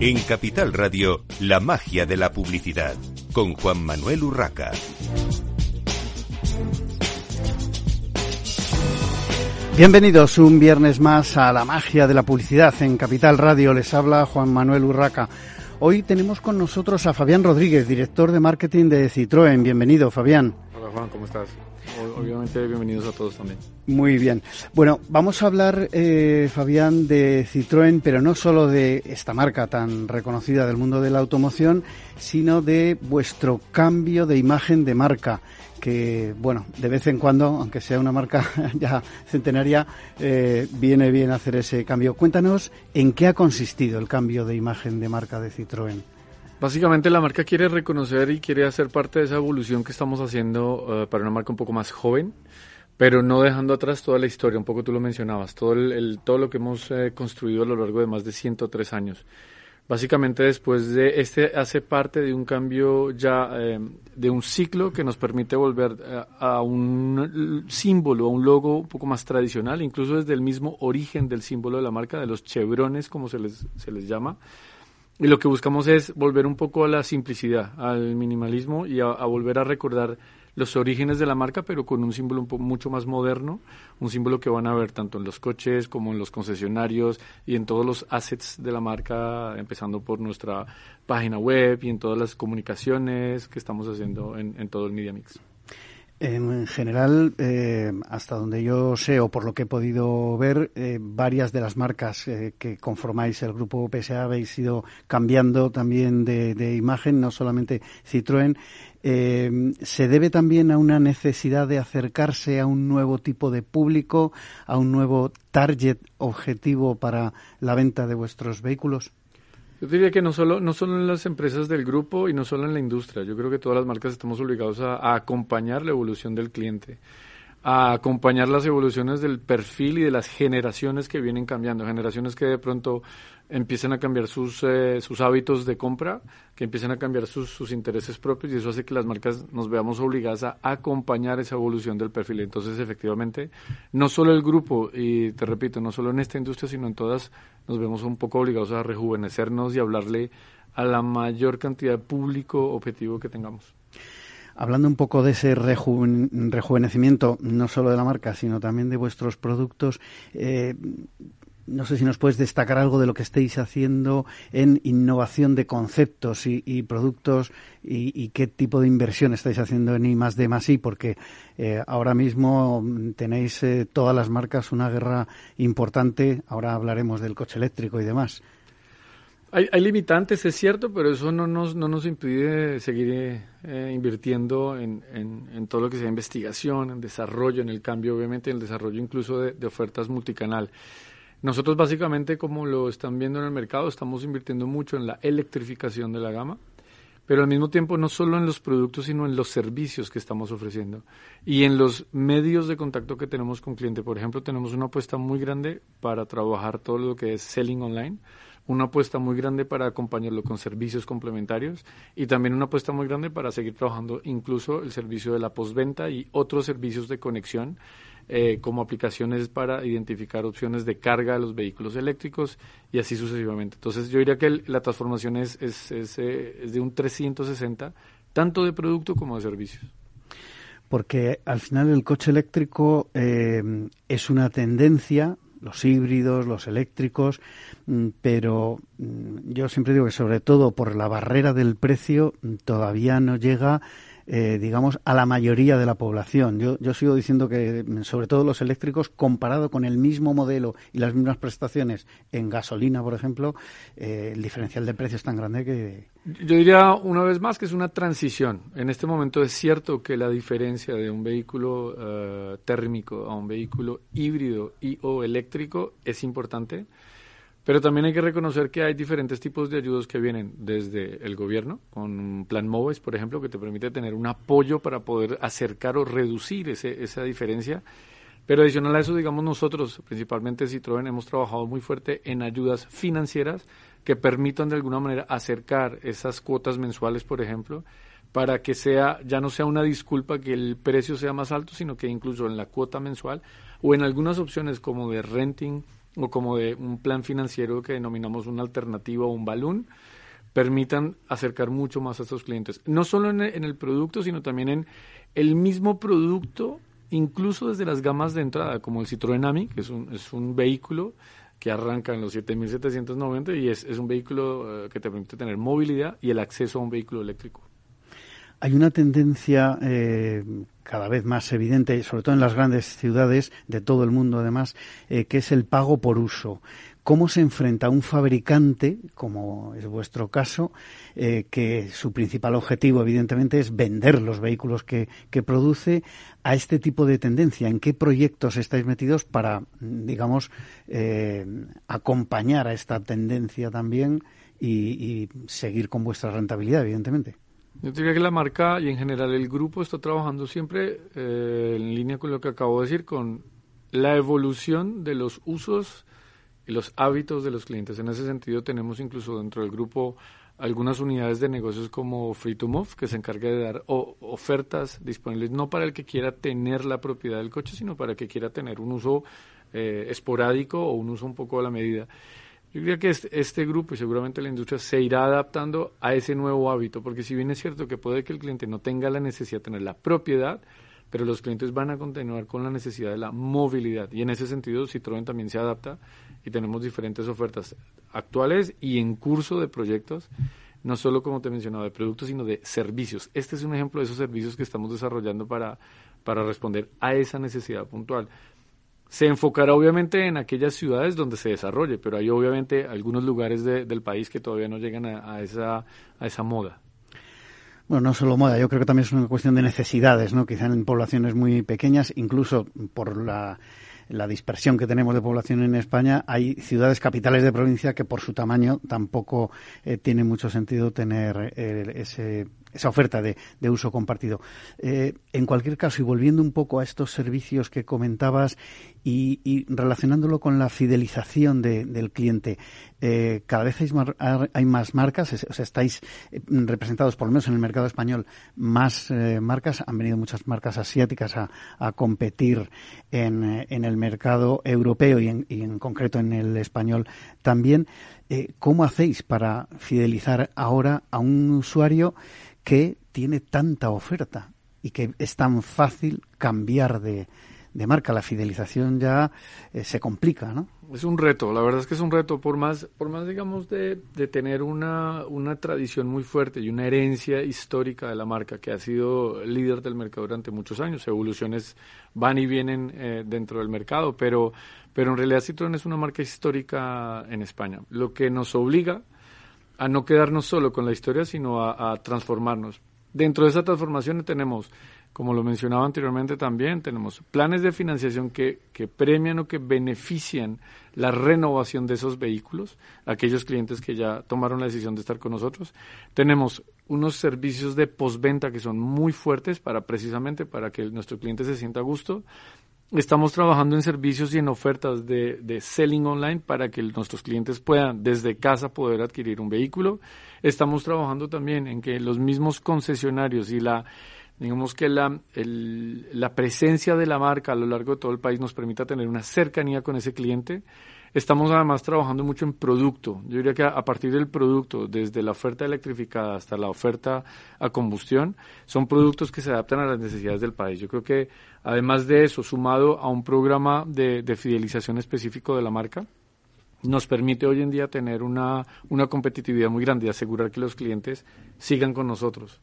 En Capital Radio, la magia de la publicidad, con Juan Manuel Urraca. Bienvenidos un viernes más a la magia de la publicidad en Capital Radio. Les habla Juan Manuel Urraca. Hoy tenemos con nosotros a Fabián Rodríguez, director de marketing de Citroën. Bienvenido, Fabián. Juan, ¿cómo estás? Obviamente, bienvenidos a todos también. Muy bien. Bueno, vamos a hablar, eh, Fabián, de Citroën, pero no solo de esta marca tan reconocida del mundo de la automoción, sino de vuestro cambio de imagen de marca que, bueno, de vez en cuando, aunque sea una marca ya centenaria, eh, viene bien hacer ese cambio. Cuéntanos en qué ha consistido el cambio de imagen de marca de Citroën. Básicamente la marca quiere reconocer y quiere hacer parte de esa evolución que estamos haciendo eh, para una marca un poco más joven, pero no dejando atrás toda la historia, un poco tú lo mencionabas, todo, el, todo lo que hemos eh, construido a lo largo de más de 103 años. Básicamente después de este hace parte de un cambio ya eh, de un ciclo que nos permite volver a, a, un símbolo, a un logo un poco más tradicional, incluso desde el mismo origen del símbolo de la marca, de los chevrones como se les, se les llama. Y lo que buscamos es volver un poco a la simplicidad, al minimalismo y a, volver a recordar los orígenes de la marca, pero con un símbolo un mucho más moderno, un símbolo que van a ver tanto en los coches como en los concesionarios y en todos los assets de la marca, empezando por nuestra página web y en todas las comunicaciones que estamos haciendo en, en todo el Media Mix. En general, eh, hasta donde yo sé o por lo que he podido ver, eh, varias de las marcas eh, que conformáis el grupo PSA habéis ido cambiando también de, de imagen, no solamente Citroën. ¿Se debe también a una necesidad de acercarse a un nuevo tipo de público, a un nuevo target objetivo para la venta de vuestros vehículos? Yo diría que no solo, no solo en las empresas del grupo y no solo en la industria. Yo creo que todas las marcas estamos obligados a, a, acompañar la evolución del cliente, a acompañar las evoluciones del perfil y de las generaciones que vienen cambiando, generaciones que de pronto empiezan a cambiar sus, eh, sus hábitos de compra, que empiezan a cambiar sus, sus, intereses propios y eso hace que las marcas nos veamos obligadas a acompañar esa evolución del perfil. Entonces, efectivamente, no solo el grupo, y te repito, no solo en esta industria, sino en todas, nos vemos un poco obligados a rejuvenecernos y hablarle a la mayor cantidad de público objetivo que tengamos. Hablando un poco de ese rejuven rejuvenecimiento, no solo de la marca, sino también de vuestros productos, eh, no sé si nos puedes destacar algo de lo que estéis haciendo en innovación de conceptos y, y productos y, y, qué tipo de inversión estáis haciendo en I más D más I, porque eh, ahora mismo tenéis eh, todas las marcas una guerra importante. Ahora hablaremos del coche eléctrico y demás. Hay, hay limitantes, es cierto, pero eso no nos, no nos impide seguir eh, invirtiendo en, en, en, todo lo que sea investigación, en desarrollo, en el cambio, obviamente, en el desarrollo incluso de, de ofertas multicanal. Nosotros básicamente, como lo están viendo en el mercado, estamos invirtiendo mucho en la electrificación de la gama, pero al mismo tiempo no solo en los productos, sino en los servicios que estamos ofreciendo y en los medios de contacto que tenemos con cliente. Por ejemplo, tenemos una apuesta muy grande para trabajar todo lo que es selling online, una apuesta muy grande para acompañarlo con servicios complementarios y también una apuesta muy grande para seguir trabajando incluso el servicio de la postventa y otros servicios de conexión eh, como aplicaciones para identificar opciones de carga de los vehículos eléctricos y así sucesivamente. Entonces yo diría que la transformación es, es, es, eh, de un 360, tanto de producto como de servicios porque al final el coche eléctrico eh, es una tendencia, los híbridos, los eléctricos, mm, pero mm, yo siempre digo que sobre todo por la barrera del precio todavía no llega eh, digamos, a la mayoría de la población. Yo, yo sigo diciendo que, sobre todo los eléctricos, comparado con el mismo modelo y las mismas prestaciones en gasolina, por ejemplo, eh, el diferencial de precio es tan grande que. Yo diría una vez más que es una transición. En este momento es cierto que la diferencia de un vehículo uh, térmico a un vehículo híbrido y o eléctrico es importante. Pero también hay que reconocer que hay diferentes tipos de ayudas que vienen desde el gobierno, con un plan MOVES, por ejemplo, que te permite tener un apoyo para poder acercar o reducir ese, esa diferencia. Pero adicional a eso, digamos, nosotros, principalmente Citroën, hemos trabajado muy fuerte en ayudas financieras que permitan de alguna manera acercar esas cuotas mensuales, por ejemplo, para que sea ya no sea una disculpa que el precio sea más alto, sino que incluso en la cuota mensual o en algunas opciones como de renting o como de un plan financiero que denominamos una alternativa o un balón, permitan acercar mucho más a estos clientes. No solo en el, producto, sino también en el mismo producto, incluso desde las gamas de entrada, como el Citroën AMI, que es un, es un vehículo que arranca en los 7.790 y es, es un vehículo eh, que te permite tener movilidad y el acceso a un vehículo eléctrico. Hay una tendencia eh, cada vez más evidente, sobre todo en las grandes ciudades de todo el mundo, además, eh, que es el pago por uso. ¿Cómo se enfrenta un fabricante, como es vuestro caso, eh, que su principal objetivo, evidentemente, es vender los vehículos que, produce, a este tipo de tendencia? ¿En qué proyectos estáis metidos para, digamos, acompañar a esta tendencia también y seguir con vuestra rentabilidad, evidentemente? Yo diría que la marca y en general el grupo está trabajando siempre eh, en línea con lo que acabo de decir, con la evolución de los usos y los hábitos de los clientes. En ese sentido tenemos incluso dentro del grupo algunas unidades de negocios como Free to Move, que se encarga de dar ofertas disponibles no para el que quiera tener la propiedad del coche, sino para el que quiera tener un uso eh, esporádico o un uso un poco a la medida. Yo creo que este, este, grupo y seguramente la industria se irá adaptando a ese nuevo hábito, porque si bien es cierto que puede que el cliente no tenga la necesidad de tener la propiedad, pero los clientes van a continuar con la necesidad de la movilidad. Y en ese sentido, Citroën también se adapta y tenemos diferentes ofertas actuales y en curso de proyectos, no solo como te mencionaba, de productos, sino de servicios. Este es un ejemplo de esos servicios que estamos desarrollando para, para responder a esa necesidad puntual. Se enfocará obviamente en aquellas ciudades donde se desarrolle, pero hay obviamente algunos lugares del país que todavía no llegan a, esa, a esa moda. Bueno, no solo moda, yo creo que también es una cuestión de necesidades, ¿no? Quizá en poblaciones muy pequeñas, incluso por la, dispersión que tenemos de población en España, hay ciudades capitales de provincia que por su tamaño tampoco eh, tiene mucho sentido tener eh, ese esa oferta de, uso compartido. Eh, en cualquier caso, y volviendo un poco a estos servicios que comentabas y, relacionándolo con la fidelización de, del cliente, eh, cada vez hay más, marcas, o sea, estáis eh, representados, por lo menos en el mercado español, más marcas, han venido muchas marcas asiáticas a, competir en, el mercado europeo y en concreto en el español también. Eh, ¿Cómo hacéis para fidelizar ahora a un usuario que tiene tanta oferta y que es tan fácil cambiar de, marca. La fidelización ya eh, se complica, ¿no? Es un reto, la verdad es que es un reto, por más, por más digamos, de, de tener una, una, tradición muy fuerte y una herencia histórica de la marca que ha sido líder del mercado durante muchos años. Evoluciones van y vienen eh, dentro del mercado, pero, pero en realidad Citroën es una marca histórica en España, lo que nos obliga a no quedarnos solo con la historia, sino a, transformarnos. Dentro de esa transformación tenemos, como lo mencionaba anteriormente también, tenemos planes de financiación que, que premian o que benefician la renovación de esos vehículos, aquellos clientes que ya tomaron la decisión de estar con nosotros. Tenemos unos servicios de postventa que son muy fuertes para precisamente para que nuestro cliente se sienta a gusto Estamos trabajando en servicios y en ofertas de, de, selling online para que nuestros clientes puedan desde casa poder adquirir un vehículo. Estamos trabajando también en que los mismos concesionarios y la digamos que la, el, la presencia de la marca a lo largo de todo el país nos permita tener una cercanía con ese cliente Estamos además trabajando mucho en producto. Yo diría que a, partir del producto, desde la oferta electrificada hasta la oferta a combustión, son productos que se adaptan a las necesidades del país. Yo creo que además de eso, sumado a un programa de, fidelización específico de la marca, nos permite hoy en día tener una, una competitividad muy grande y asegurar que los clientes sigan con nosotros.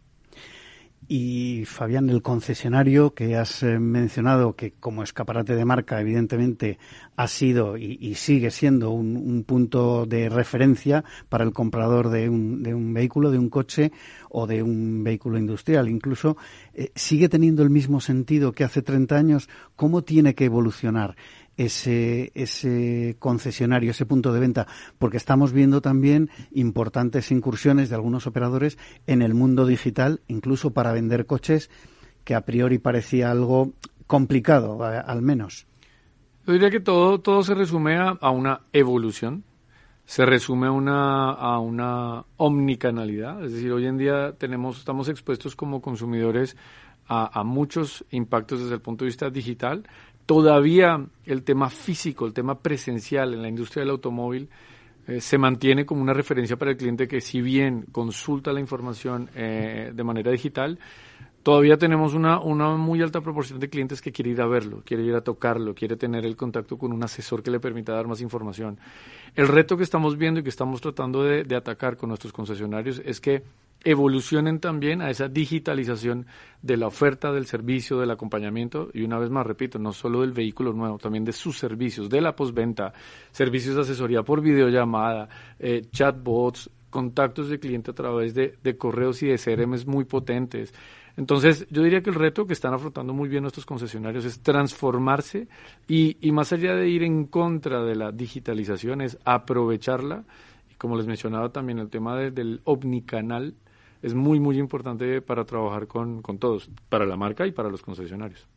Y Fabián, el concesionario que has eh, mencionado, que como escaparate de marca, evidentemente ha sido y, sigue siendo un, punto de referencia para el comprador de un, de un, vehículo, de un coche o de un vehículo industrial, incluso, eh, sigue teniendo el mismo sentido que hace 30 años. ¿Cómo tiene que evolucionar? Ese, ese concesionario, ese punto de venta, porque estamos viendo también importantes incursiones de algunos operadores en el mundo digital, incluso para vender coches, que a priori parecía algo complicado, al menos. Yo diría que todo, todo se resume a, una evolución, se resume a una, a una omnicanalidad, es decir, hoy en día tenemos, estamos expuestos como consumidores a, a muchos impactos desde el punto de vista digital, todavía el tema físico, el tema presencial en la industria del automóvil eh, se mantiene como una referencia para el cliente que si bien consulta la información eh, de manera digital, todavía tenemos una, una muy alta proporción de clientes que quiere ir a verlo, quiere ir a tocarlo, quiere tener el contacto con un asesor que le permita dar más información. El reto que estamos viendo y que estamos tratando de, de atacar con nuestros concesionarios es que evolucionen también a esa digitalización de la oferta del servicio, del acompañamiento y una vez más, repito, no solo del vehículo nuevo, también de sus servicios, de la postventa, servicios de asesoría por videollamada, eh, chatbots, contactos de cliente a través de, de correos y de CRMs muy potentes. Entonces, yo diría que el reto que están afrontando muy bien nuestros concesionarios es transformarse y, y más allá de ir en contra de la digitalización, es aprovecharla. Y como les mencionaba también, el tema del omnicanal, es muy, muy importante para trabajar con, con todos, para la marca y para los concesionarios.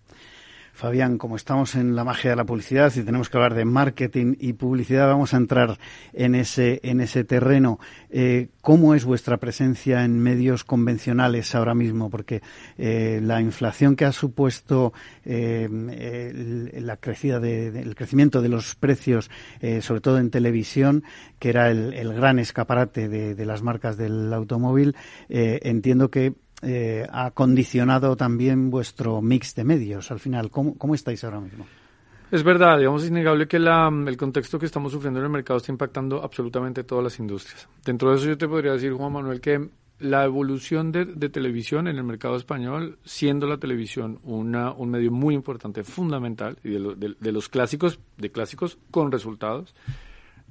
Fabián, como estamos en la magia de la publicidad y tenemos que hablar de marketing y publicidad, vamos a entrar en ese, en ese terreno. Eh, ¿Cómo es vuestra presencia en medios convencionales ahora mismo? Porque eh, la inflación que ha supuesto eh, la crecida de, el crecimiento de los precios, sobre todo en televisión, que era el, gran escaparate de, las marcas del automóvil, entiendo que eh, ha condicionado también vuestro mix de medios al final. ¿Cómo, estáis ahora mismo? Es verdad, digamos, es innegable que el contexto que estamos sufriendo en el mercado está impactando absolutamente todas las industrias. Dentro de eso yo te podría decir, Juan Manuel, que la evolución de, de, televisión en el mercado español, siendo la televisión una, un medio muy importante, fundamental, y de, lo, de, de, los clásicos, de clásicos con resultados,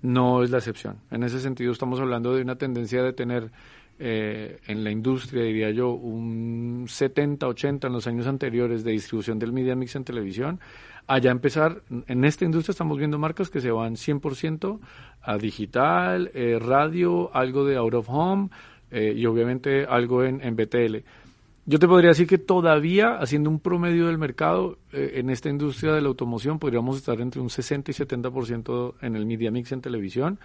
no es la excepción. En ese sentido estamos hablando de una tendencia de tener eh, en la industria, diría yo, un 70, 80 en los años anteriores de distribución del media mix en televisión, allá empezar, en esta industria estamos viendo marcas que se van 100% a digital, eh, radio, algo de out of home eh, y obviamente algo en, en, BTL. Yo te podría decir que todavía, haciendo un promedio del mercado, eh, en esta industria de la automoción podríamos estar entre un 60 y 70% en el media mix en televisión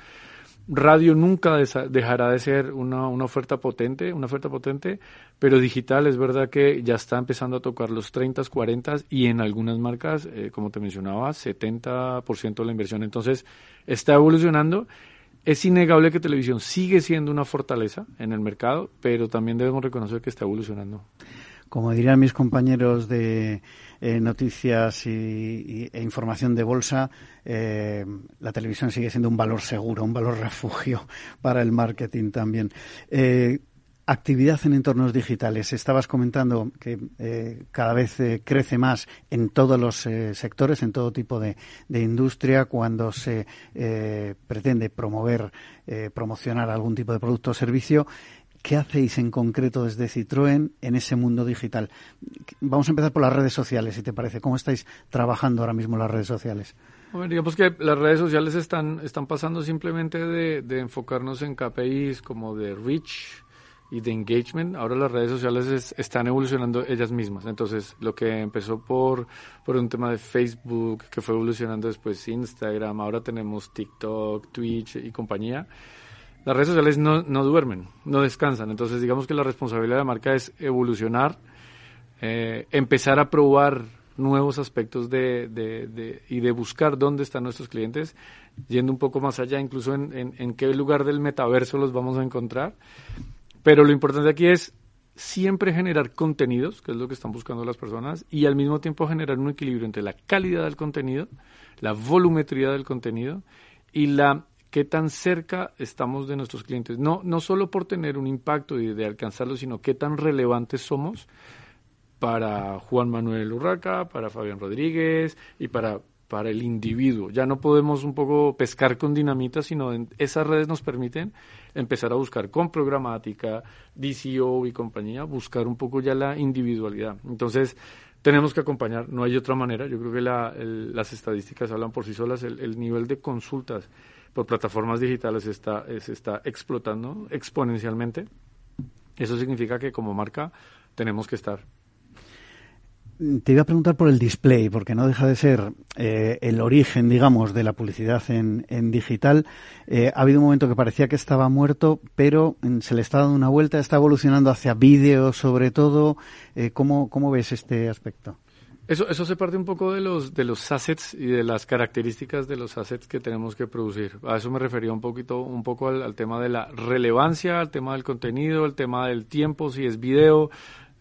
radio nunca dejará de ser una, una, oferta potente, una oferta potente, pero digital es verdad que ya está empezando a tocar los 30, 40 y en algunas marcas, eh, como te mencionaba, 70% de la inversión. Entonces, está evolucionando. Es innegable que televisión sigue siendo una fortaleza en el mercado, pero también debemos reconocer que está evolucionando. Como dirían mis compañeros de eh, noticias y, e información de bolsa, eh, la televisión sigue siendo un valor seguro, un valor refugio para el marketing también. Eh, actividad en entornos digitales. Estabas comentando que cada vez crece más en todos los sectores, en todo tipo de, de industria, cuando se pretende promover, promocionar algún tipo de producto o servicio. ¿Qué hacéis en concreto desde Citroën en ese mundo digital? Vamos a empezar por las redes sociales, si te parece. ¿Cómo estáis trabajando ahora mismo las redes sociales? Bueno, digamos que las redes sociales están, están pasando simplemente de, enfocarnos en KPIs como de reach y de engagement. Ahora las redes sociales es, están evolucionando ellas mismas. Entonces, lo que empezó por, por un tema de Facebook, que fue evolucionando después Instagram, ahora tenemos TikTok, Twitch y compañía las redes sociales no, no duermen, no descansan. Entonces, digamos que la responsabilidad de la marca es evolucionar, eh, empezar a probar nuevos aspectos de, y de buscar dónde están nuestros clientes, yendo un poco más allá, incluso en, en, en qué lugar del metaverso los vamos a encontrar. Pero lo importante aquí es siempre generar contenidos, que es lo que están buscando las personas, y al mismo tiempo generar un equilibrio entre la calidad del contenido, la volumetría del contenido y la qué tan cerca estamos de nuestros clientes. No, no solo por tener un impacto y de alcanzarlo, sino qué tan relevantes somos para Juan Manuel Urraca, para Fabián Rodríguez y para, para el individuo. Ya no podemos un poco pescar con dinamita, sino esas redes nos permiten empezar a buscar con programática, DCO y compañía, buscar un poco ya la individualidad. Entonces, tenemos que acompañar, no hay otra manera. Yo creo que la, el, las estadísticas hablan por sí solas, el nivel de consultas por plataformas digitales está, se está explotando exponencialmente. Eso significa que como marca tenemos que estar. Te iba a preguntar por el display, porque no deja de ser eh, el origen, digamos, de la publicidad en, en digital. Eh, ha habido un momento que parecía que estaba muerto, pero se le está dando una vuelta, está evolucionando hacia vídeo sobre todo. Eh, ¿cómo, ¿Cómo ves este aspecto? Eso, eso se parte un poco de los, de los assets y de las características de los assets que tenemos que producir. A eso me refería un poquito, un poco al, tema de la relevancia, al tema del contenido, al tema del tiempo, si es video.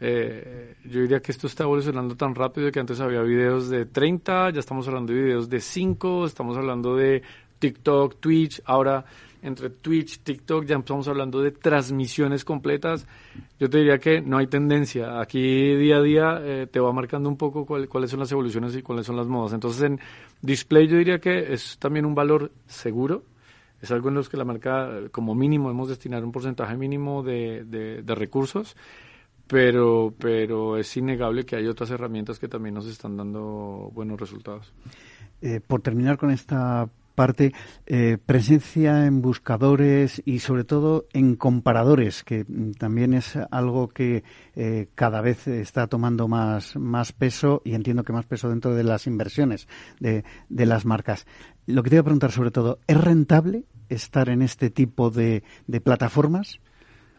Eh, yo diría que esto está evolucionando tan rápido que antes había videos de 30, ya estamos hablando de videos de 5, estamos hablando de TikTok, Twitch, ahora entre Twitch, TikTok, ya empezamos hablando de transmisiones completas. Yo te diría que no hay tendencia. Aquí día a día eh, te va marcando un poco cuáles son las evoluciones y cuáles son las modas. Entonces en display yo diría que es también un valor seguro. Es algo en los que la marca, como mínimo, hemos destinar un porcentaje mínimo de, de, recursos pero, pero es innegable que hay otras herramientas que también nos están dando buenos resultados. Eh, por terminar con esta parte, eh, presencia en buscadores y sobre todo en comparadores, que mm, también es algo que eh, cada vez está tomando más, más peso y entiendo que más peso dentro de las inversiones de, de las marcas. Lo que te voy a preguntar sobre todo, ¿es rentable estar en este tipo de, de plataformas?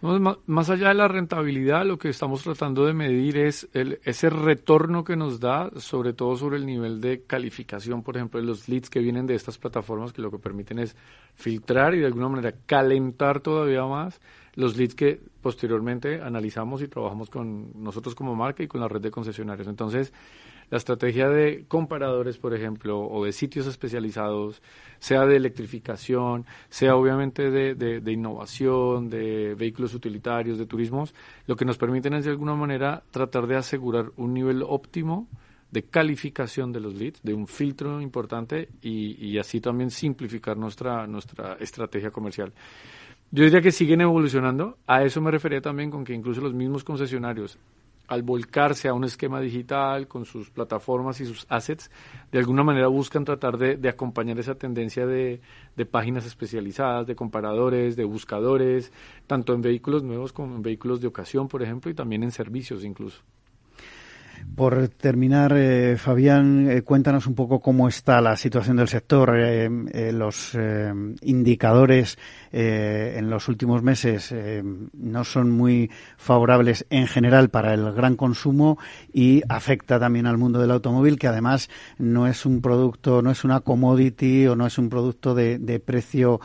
Más allá de la rentabilidad, lo que estamos tratando de medir es el, ese retorno que nos da, sobre todo sobre el nivel de calificación, por ejemplo, de los leads que vienen de estas plataformas, que lo que permiten es filtrar y de alguna manera calentar todavía más los leads que posteriormente analizamos y trabajamos con nosotros como marca y con la red de concesionarios. Entonces, la estrategia de comparadores, por ejemplo, o de sitios especializados, sea de electrificación, sea obviamente de, de, innovación, de vehículos utilitarios, de turismos, lo que nos permiten es de alguna manera tratar de asegurar un nivel óptimo de calificación de los leads, de un filtro importante y, y así también simplificar nuestra, nuestra estrategia comercial. Yo diría que siguen evolucionando. A eso me refería también con que incluso los mismos concesionarios al volcarse a un esquema digital con sus plataformas y sus assets, de alguna manera buscan tratar de, acompañar esa tendencia de, de, páginas especializadas, de comparadores, de buscadores, tanto en vehículos nuevos como en vehículos de ocasión, por ejemplo, y también en servicios incluso. Por terminar, eh, Fabián, eh, cuéntanos un poco cómo está la situación del sector. Eh, los indicadores en los últimos meses no son muy favorables en general para el gran consumo y afecta también al mundo del automóvil, que además no es un producto, no es una commodity o no es un producto de, de precio,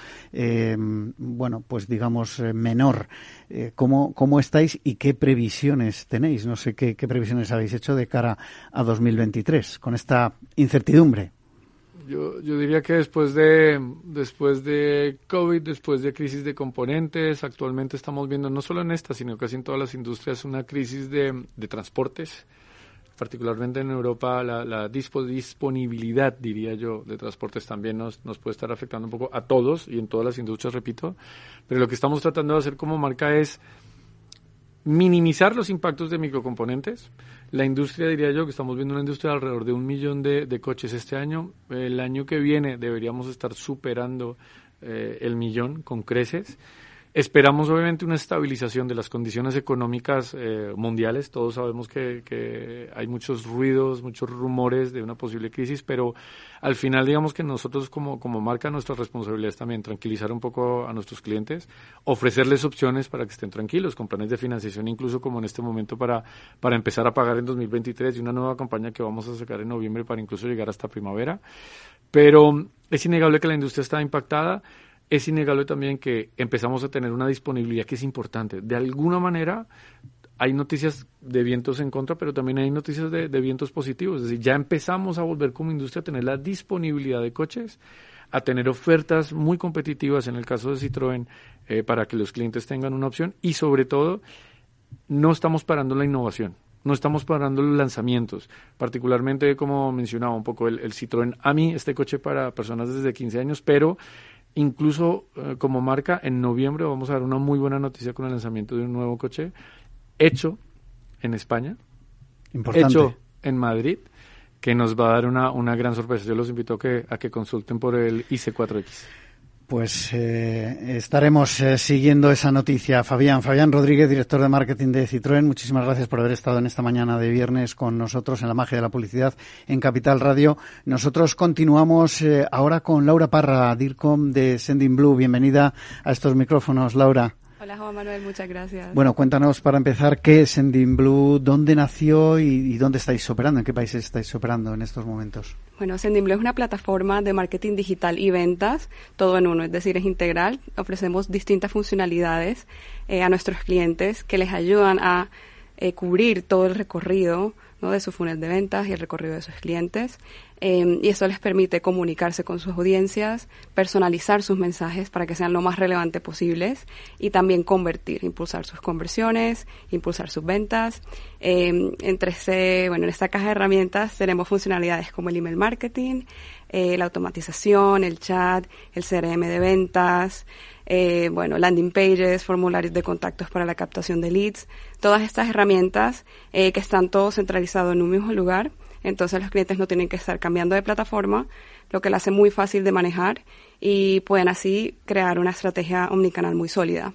bueno, pues digamos menor. ¿cómo, ¿Cómo estáis y qué previsiones tenéis? No sé qué previsiones habéis hecho de cara a 2023 con esta incertidumbre? Yo, yo diría que después de, después de COVID, después de crisis de componentes, actualmente estamos viendo no solo en esta, sino casi en todas las industrias una crisis de, de transportes, particularmente en Europa la, la, disponibilidad, diría yo, de transportes también nos, nos puede estar afectando un poco a todos y en todas las industrias, repito, pero lo que estamos tratando de hacer como marca es minimizar los impactos de microcomponentes. La industria, diría yo, que estamos viendo una industria de alrededor de un millón de, coches este año. El año que viene deberíamos estar superando eh, el millón con creces. Esperamos obviamente una estabilización de las condiciones económicas eh, mundiales. Todos sabemos que, que, hay muchos ruidos, muchos rumores de una posible crisis, pero al final digamos que nosotros como, como marca nuestra responsabilidad es también tranquilizar un poco a nuestros clientes, ofrecerles opciones para que estén tranquilos, con planes de financiación incluso como en este momento para, para empezar a pagar en 2023 y una nueva campaña que vamos a sacar en noviembre para incluso llegar hasta primavera. Pero es innegable que la industria está impactada es innegable también que empezamos a tener una disponibilidad que es importante. De alguna manera hay noticias de vientos en contra, pero también hay noticias de, vientos positivos. Es decir, ya empezamos a volver como industria a tener la disponibilidad de coches, a tener ofertas muy competitivas en el caso de Citroën eh, para que los clientes tengan una opción y sobre todo no estamos parando la innovación. No estamos parando los lanzamientos, particularmente como mencionaba un poco el, el Citroën AMI, este coche para personas desde 15 años, pero Incluso eh, como marca, en noviembre vamos a dar una muy buena noticia con el lanzamiento de un nuevo coche hecho en España, hecho en Madrid, que nos va a dar una, una gran sorpresa. Yo los invito a que, a que consulten por el IC4X. Pues eh, estaremos eh, siguiendo esa noticia. Fabián, Fabián Rodríguez, director de marketing de Citroën, muchísimas gracias por haber estado en esta mañana de viernes con nosotros en la magia de la publicidad en Capital Radio. Nosotros continuamos eh, ahora con Laura Parra, DIRCOM de Sending Blue. Bienvenida a estos micrófonos, Laura. Hola Juan Manuel, muchas gracias. Bueno, cuéntanos para empezar qué es Sending Blue, dónde nació y, dónde estáis operando, en qué países estáis operando en estos momentos. Bueno, Sending Blue es una plataforma de marketing digital y ventas, todo en uno, es decir, es integral. Ofrecemos distintas funcionalidades eh, a nuestros clientes que les ayudan a eh, cubrir todo el recorrido de su funnel de ventas y el recorrido de sus clientes. Em, y eso les permite comunicarse con sus audiencias, personalizar sus mensajes para que sean lo más relevantes posibles y también convertir, impulsar sus conversiones, impulsar sus ventas. Eh, entre bueno, en esta caja de herramientas tenemos funcionalidades como el email marketing, eh, la automatización, el chat, el CRM de ventas, eh, bueno, landing pages, formularios de contactos para la captación de leads, todas estas herramientas eh, que están todos centralizados en un mismo lugar. Entonces los clientes no tienen que estar cambiando de plataforma, lo que lo hace muy fácil de manejar y pueden así crear una estrategia omnicanal muy sólida.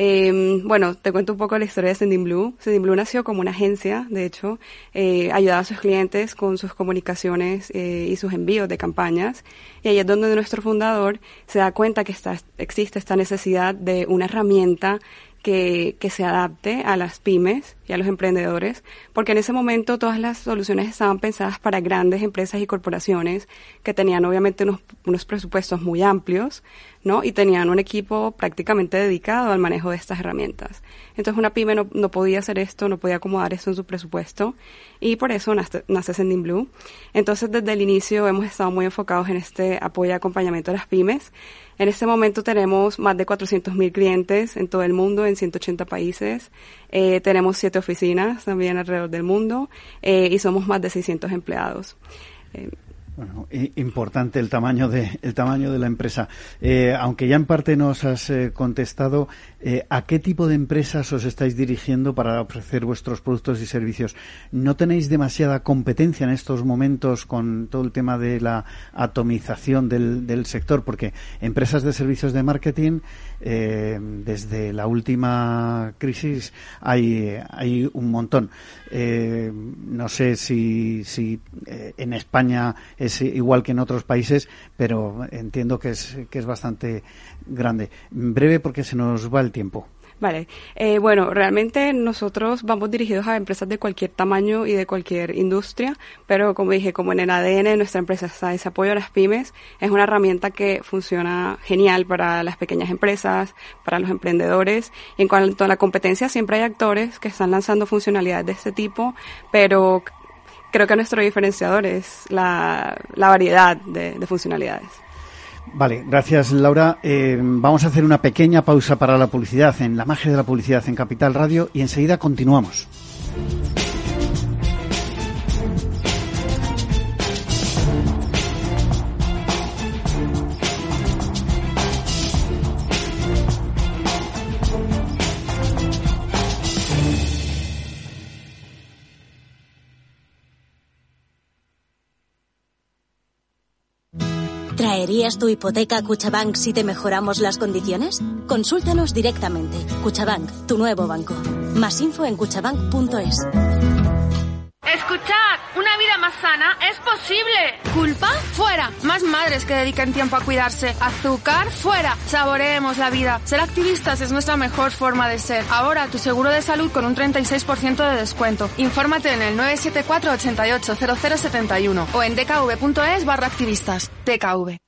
Eh, bueno, te cuento un poco la historia de Sending Blue. Sending Blue nació como una agencia, de hecho, eh, ayudaba a sus clientes con sus comunicaciones eh, y sus envíos de campañas. Y ahí es donde nuestro fundador se da cuenta que existe esta necesidad de una herramienta que, se adapte a las pymes y a los emprendedores, porque en ese momento todas las soluciones estaban pensadas para grandes empresas y corporaciones que tenían obviamente unos, unos presupuestos muy amplios, ¿no? Y tenían un equipo prácticamente dedicado al manejo de estas herramientas. Entonces una pyme no, no podía hacer esto, no podía acomodar esto en su presupuesto y por eso nace, nace Sending Blue. Entonces desde el inicio hemos estado muy enfocados en este apoyo y acompañamiento a las pymes. En este momento tenemos más de 400.000 clientes en todo el mundo, en 180 países. Eh, tenemos siete oficinas también alrededor del mundo eh, y somos más de 600 empleados. Eh, bueno, importante el tamaño de el tamaño de la empresa. Eh, aunque ya en parte nos has eh, contestado, eh, ¿a qué tipo de empresas os estáis dirigiendo para ofrecer vuestros productos y servicios? ¿No tenéis demasiada competencia en estos momentos con todo el tema de la atomización del, del sector? Porque empresas de servicios de marketing, desde la última crisis, hay, hay un montón. no sé si, si en España es igual que en otros países, pero entiendo que es, que es bastante grande. Breve porque se nos va el tiempo. Vale. Eh, bueno, realmente nosotros vamos dirigidos a empresas de cualquier tamaño y de cualquier industria, pero como dije, como en el ADN de nuestra empresa está ese apoyo a las pymes, es una herramienta que funciona genial para las pequeñas empresas, para los emprendedores. Y en cuanto a la competencia, siempre hay actores que están lanzando funcionalidades de este tipo, pero creo que nuestro diferenciador es la, variedad de, funcionalidades. Vale, gracias Laura. Eh, vamos a hacer una pequeña pausa para la publicidad en la magia de la publicidad en Capital Radio y enseguida continuamos. ¿Traerías tu hipoteca a Cuchabank si te mejoramos las condiciones? Consúltanos directamente. Cuchabank, tu nuevo banco. Más info en cuchabank.es. Escuchad, una vida más sana es posible. ¿Culpa? Fuera. Más madres que dediquen tiempo a cuidarse. Azúcar? Fuera. Saboreemos la vida. Ser activistas es nuestra mejor forma de ser. Ahora tu seguro de salud con un 36% de descuento. Infórmate en el 974 88 0071 o en dkv.es barra activistas. DKV.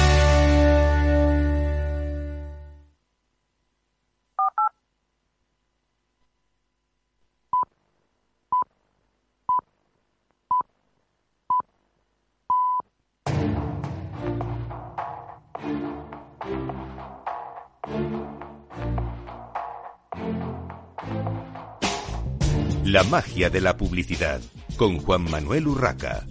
La magia de la publicidad con Juan Manuel Urraca.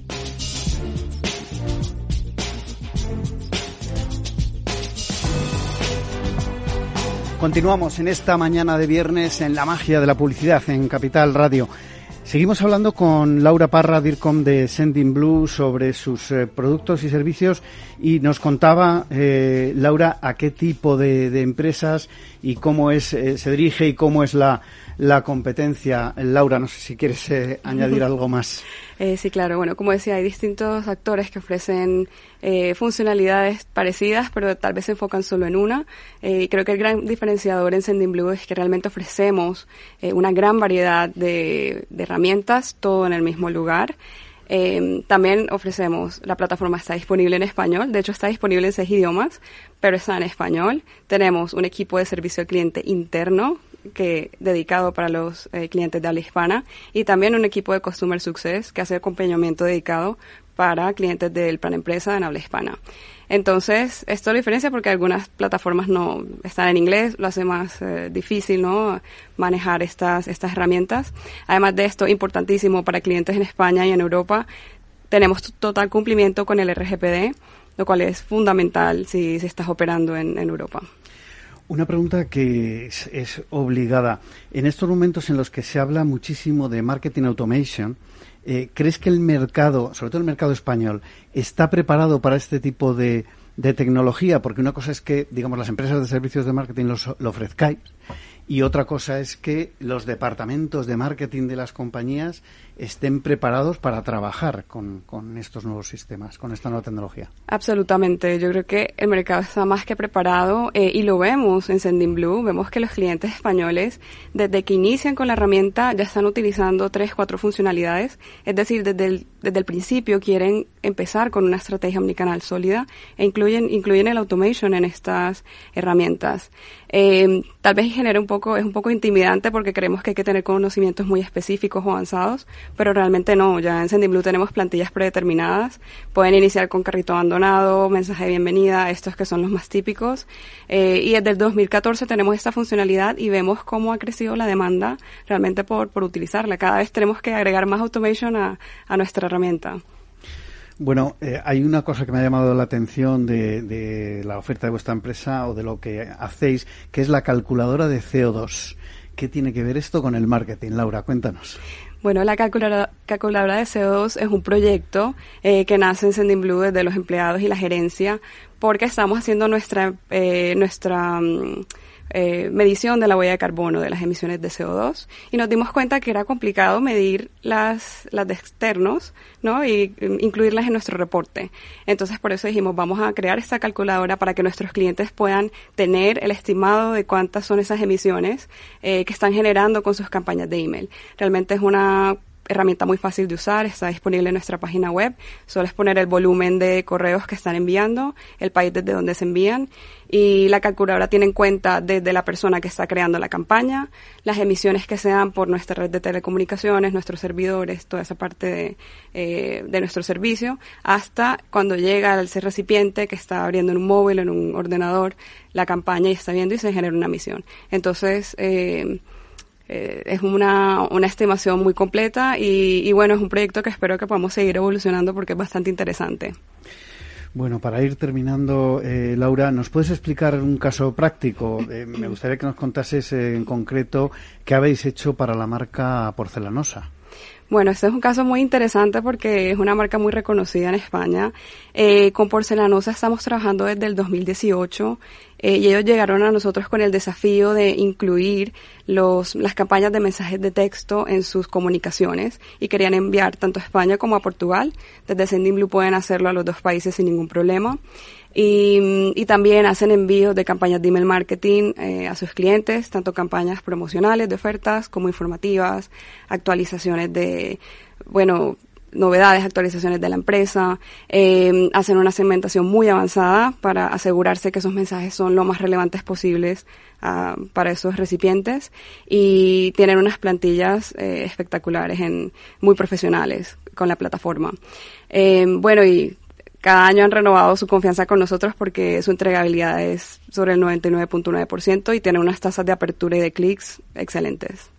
Continuamos en esta mañana de viernes en la magia de la publicidad en Capital Radio. Seguimos hablando con Laura Parra, DIRCOM de Sending Blue, sobre sus eh, productos y servicios y nos contaba, eh, Laura, a qué tipo de, empresas y cómo es, eh, se dirige y cómo es la, la competencia. Laura, no sé si quieres eh, añadir algo más. Eh, sí, claro. Bueno, como decía, hay distintos actores que ofrecen eh, funcionalidades parecidas, pero tal vez se enfocan solo en una. y creo que el gran diferenciador en Sending Blue es que realmente ofrecemos una gran variedad de, herramientas, todo en el mismo lugar. también ofrecemos, la plataforma está disponible en español, de hecho está disponible en seis idiomas, pero está en español. Tenemos un equipo de servicio al cliente interno que dedicado para los eh, clientes de habla hispana y también un equipo de Customer Success que hace acompañamiento dedicado para clientes del plan empresa en habla hispana. Entonces, esto lo diferencia porque algunas plataformas no están en inglés, lo hace más eh, difícil, ¿no? Manejar estas, estas herramientas. Además de esto, importantísimo para clientes en España y en Europa, tenemos total cumplimiento con el RGPD, lo cual es fundamental si, si estás operando en Europa. Una pregunta que es, obligada. En estos momentos en los que se habla muchísimo de marketing automation, eh, ¿crees que el mercado, sobre todo el mercado español, está preparado para este tipo de, tecnología? Porque una cosa es que, digamos, las empresas de servicios de marketing lo ofrezcáis y otra cosa es que los departamentos de marketing de las compañías estén preparados para trabajar con, estos nuevos sistemas, con esta nueva tecnología. Absolutamente. Yo creo que el mercado está más que preparado eh, y lo vemos en Sending Blue. Vemos que los clientes españoles, desde que inician con la herramienta, ya están utilizando tres, cuatro funcionalidades. Es decir, desde el, desde el principio quieren empezar con una estrategia omnicanal sólida e incluyen, incluyen el automation en estas herramientas. Eh, tal vez genera un poco, es un poco intimidante porque creemos que hay que tener conocimientos muy específicos o avanzados, pero realmente no. Ya en Sending Blue tenemos plantillas predeterminadas. Pueden iniciar con carrito abandonado, mensaje de bienvenida, estos que son los más típicos. Eh, y desde el 2014 tenemos esta funcionalidad y vemos cómo ha crecido la demanda realmente por, por utilizarla. Cada vez tenemos que agregar más automation a, a nuestra herramienta. Bueno, eh, hay una cosa que me ha llamado la atención de, la oferta de vuestra empresa o de lo que hacéis, que es la calculadora de CO2. ¿Qué tiene que ver esto con el marketing? Laura, cuéntanos. Bueno, la calculadora, calculadora de CO2 es un proyecto eh, que nace en Sending Blue desde los empleados y la gerencia porque estamos haciendo nuestra, eh, nuestra mm, eh, medición de la huella de carbono de las emisiones de CO2 y nos dimos cuenta que era complicado medir las, las de externos, ¿no? Y mm, incluirlas en nuestro reporte. Entonces por eso dijimos, vamos a crear esta calculadora para que nuestros clientes puedan tener el estimado de cuántas son esas emisiones eh, que están generando con sus campañas de email. Realmente es una herramienta muy fácil de usar, está disponible en nuestra página web. Solo es poner el volumen de correos que están enviando, el país desde donde se envían y la calculadora tiene en cuenta desde la persona que está creando la campaña, las emisiones que se dan por nuestra red de telecomunicaciones, nuestros servidores, toda esa parte de, eh, de nuestro servicio, hasta cuando llega al ser recipiente que está abriendo en un móvil, en un ordenador, la campaña y está viendo y se genera una emisión. Entonces, eh, eh, es una, una estimación muy completa y, bueno, es un proyecto que espero que podamos seguir evolucionando porque es bastante interesante. Bueno, para ir terminando, eh, Laura, ¿nos puedes explicar un caso práctico? Eh, me gustaría que nos contases en concreto qué habéis hecho para la marca porcelanosa. Bueno, este es un caso muy interesante porque es una marca muy reconocida en España. Eh, con Porcelanosa estamos trabajando desde el 2018 eh, y ellos llegaron a nosotros con el desafío de incluir los, las campañas de mensajes de texto en sus comunicaciones y querían enviar tanto a España como a Portugal. Desde Sending Blue pueden hacerlo a los dos países sin ningún problema. Y, y, también hacen envíos de campañas de email marketing eh, a sus clientes, tanto campañas promocionales de ofertas como informativas, actualizaciones de, bueno, novedades, actualizaciones de la empresa, eh, hacen una segmentación muy avanzada para asegurarse que esos mensajes son lo más relevantes posibles uh, para esos recipientes y tienen unas plantillas eh, espectaculares, en, muy profesionales con la plataforma. Eh, bueno, y cada año han renovado su confianza con nosotros porque su entregabilidad es sobre el 99.9% y tiene unas tasas de apertura y de clics excelentes.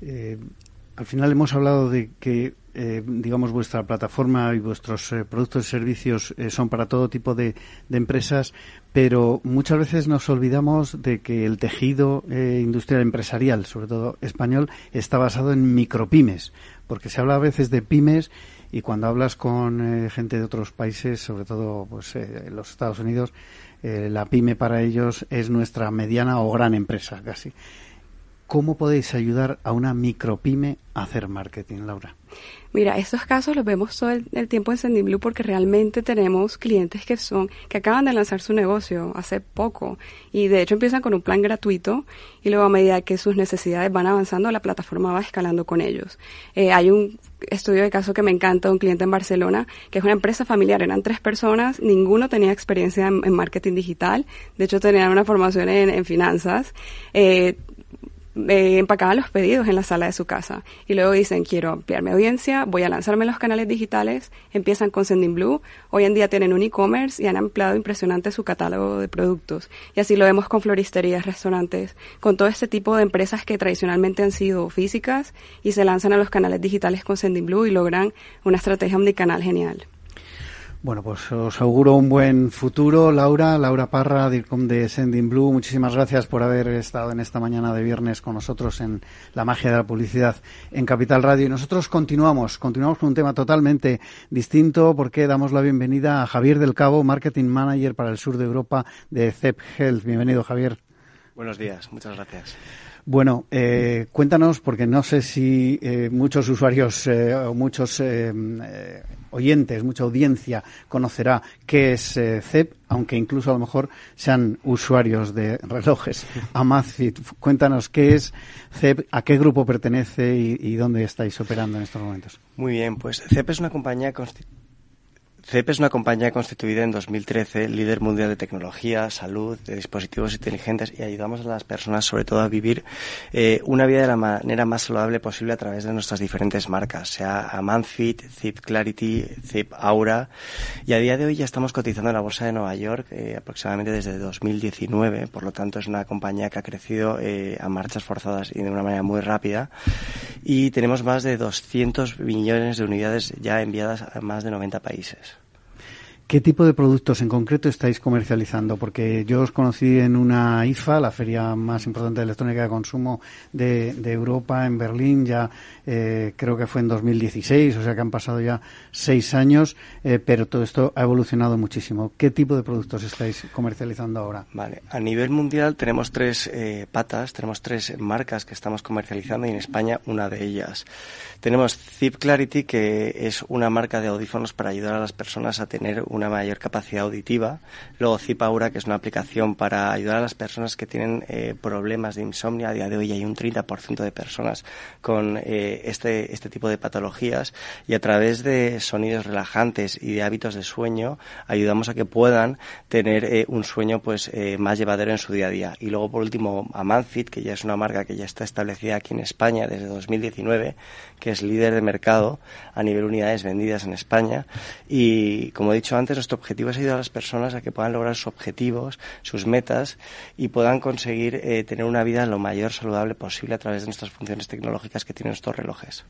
Eh, al final hemos hablado de que eh, digamos, vuestra plataforma y vuestros eh, productos y servicios son para todo tipo de, empresas, pero muchas veces nos olvidamos de que el tejido industrial empresarial, sobre todo español, está basado en micropymes, porque se habla a veces de pymes y cuando hablas con gente de otros países, sobre todo pues, los Estados Unidos, la pyme para ellos es nuestra mediana o gran empresa casi. ¿Cómo podéis ayudar a una micropyme a hacer marketing, Laura? Mira, estos casos los vemos todo el, tiempo en Sendinblue porque realmente tenemos clientes que son que acaban de lanzar su negocio hace poco y de hecho empiezan con un plan gratuito y luego a medida que sus necesidades van avanzando la plataforma va escalando con ellos. Eh, hay un estudio de caso que me encanta, un cliente en Barcelona que es una empresa familiar, eran tres personas, ninguno tenía experiencia en, marketing digital, de hecho tenían una formación en, en finanzas. Eh, eh, empacaban los pedidos en la sala de su casa. Y luego dicen quiero ampliar mi audiencia, voy a lanzarme en los canales digitales, empiezan con Sending Blue, hoy en día tienen un e-commerce y han ampliado impresionante su catálogo de productos. Y así lo vemos con floristerías, restaurantes, con todo este tipo de empresas que tradicionalmente han sido físicas y se lanzan a los canales digitales con Sending Blue y logran una estrategia omnicanal genial. Bueno, pues os auguro un buen futuro, Laura, Laura Parra, DIRCOM de Sending Blue. Muchísimas gracias por haber estado en esta mañana de viernes con nosotros en La magia de la publicidad en Capital Radio. Y nosotros continuamos, continuamos con un tema totalmente distinto porque damos la bienvenida a Javier del Cabo, Marketing Manager para el sur de Europa de CEP Health. Bienvenido, Javier. Buenos días, muchas gracias. Bueno, eh, cuéntanos, porque no sé si eh, muchos usuarios eh, o muchos oyentes, mucha audiencia conocerá qué es CEP, aunque incluso a lo mejor sean usuarios de relojes. Amazfit, cuéntanos qué es CEP, a qué grupo pertenece y, y, dónde estáis operando en estos momentos. Muy bien, pues CEP es una compañía CEP es una compañía constituida en 2013, líder mundial de tecnología, salud, de dispositivos inteligentes y ayudamos a las personas sobre todo a vivir eh, una vida de la manera más saludable posible a través de nuestras diferentes marcas, sea Amanfit, Zip Clarity, Zip Aura. Y a día de hoy ya estamos cotizando en la bolsa de Nueva York eh, aproximadamente desde 2019, por lo tanto es una compañía que ha crecido eh, a marchas forzadas y de una manera muy rápida y tenemos más de 200 millones de unidades ya enviadas a más de 90 países. ¿Qué tipo de productos en concreto estáis comercializando? Porque yo os conocí en una IFA, la feria más importante de electrónica de consumo de, Europa, en Berlín, ya eh, creo que fue en 2016, o sea que han pasado ya seis años, eh, pero todo esto ha evolucionado muchísimo. ¿Qué tipo de productos estáis comercializando ahora? Vale, a nivel mundial tenemos tres eh, patas, tenemos tres marcas que estamos comercializando y en España una de ellas. Tenemos Zip Clarity, que es una marca de audífonos para ayudar a las personas a tener una mayor capacidad auditiva. Luego Zip Aura, que es una aplicación para ayudar a las personas que tienen eh, problemas de insomnio. A día de hoy hay un 30% de personas con eh, este, este tipo de patologías y a través de sonidos relajantes y de hábitos de sueño ayudamos a que puedan tener eh, un sueño pues más llevadero en su día a día. Y luego por último Amanfit, que ya es una marca que ya está establecida aquí en España desde 2019, que es líder de mercado a nivel unidades vendidas en España. Y como he dicho antes, nuestro objetivo es ayudar a las personas a que puedan lograr sus objetivos, sus metas y puedan conseguir eh, tener una vida lo mayor saludable posible a través de nuestras funciones tecnológicas que tienen estos relojes.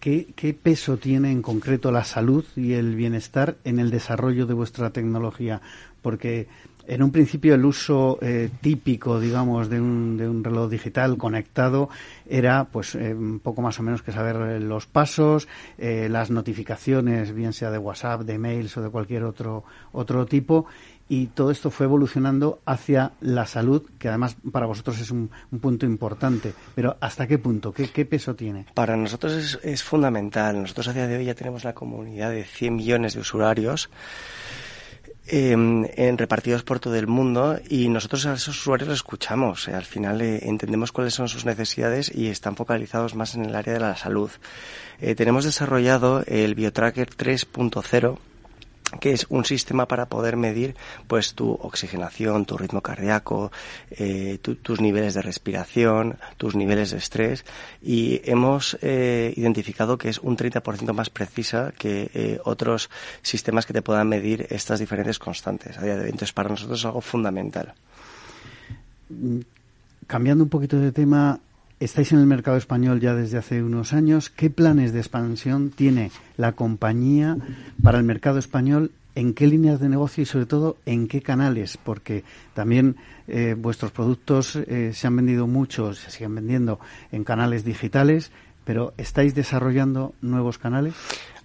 ¿Qué, ¿Qué, peso tiene en concreto la salud y el bienestar en el desarrollo de vuestra tecnología? Porque en un principio el uso eh, típico, digamos, de un, de un reloj digital conectado era, pues, eh, un poco más o menos que saber los pasos, eh, las notificaciones, bien sea de WhatsApp, de mails o de cualquier otro otro tipo, y todo esto fue evolucionando hacia la salud, que además para vosotros es un, punto importante. Pero ¿hasta qué punto? ¿Qué, ¿Qué, peso tiene? Para nosotros es, es fundamental. Nosotros a día de hoy ya tenemos la comunidad de 100 millones de usuarios Em, en repartidos por todo el mundo y nosotros a esos usuarios los escuchamos. Eh, al final eh, entendemos cuáles son sus necesidades y están focalizados más en el área de la salud. Eh, tenemos desarrollado el BioTracker 3.0 que es un sistema para poder medir pues tu oxigenación, tu ritmo cardíaco, eh, tus niveles de respiración, tus niveles de estrés y hemos eh, identificado que es un 30% más precisa que eh, otros sistemas que te puedan medir estas diferentes constantes. Entonces para nosotros es algo fundamental. Cambiando un poquito de tema, Estáis en el mercado español ya desde hace unos años. ¿Qué planes de expansión tiene la compañía para el mercado español? ¿En qué líneas de negocio y sobre todo en qué canales? Porque también eh, vuestros productos eh, se han vendido mucho, se siguen vendiendo en canales digitales, pero ¿estáis desarrollando nuevos canales?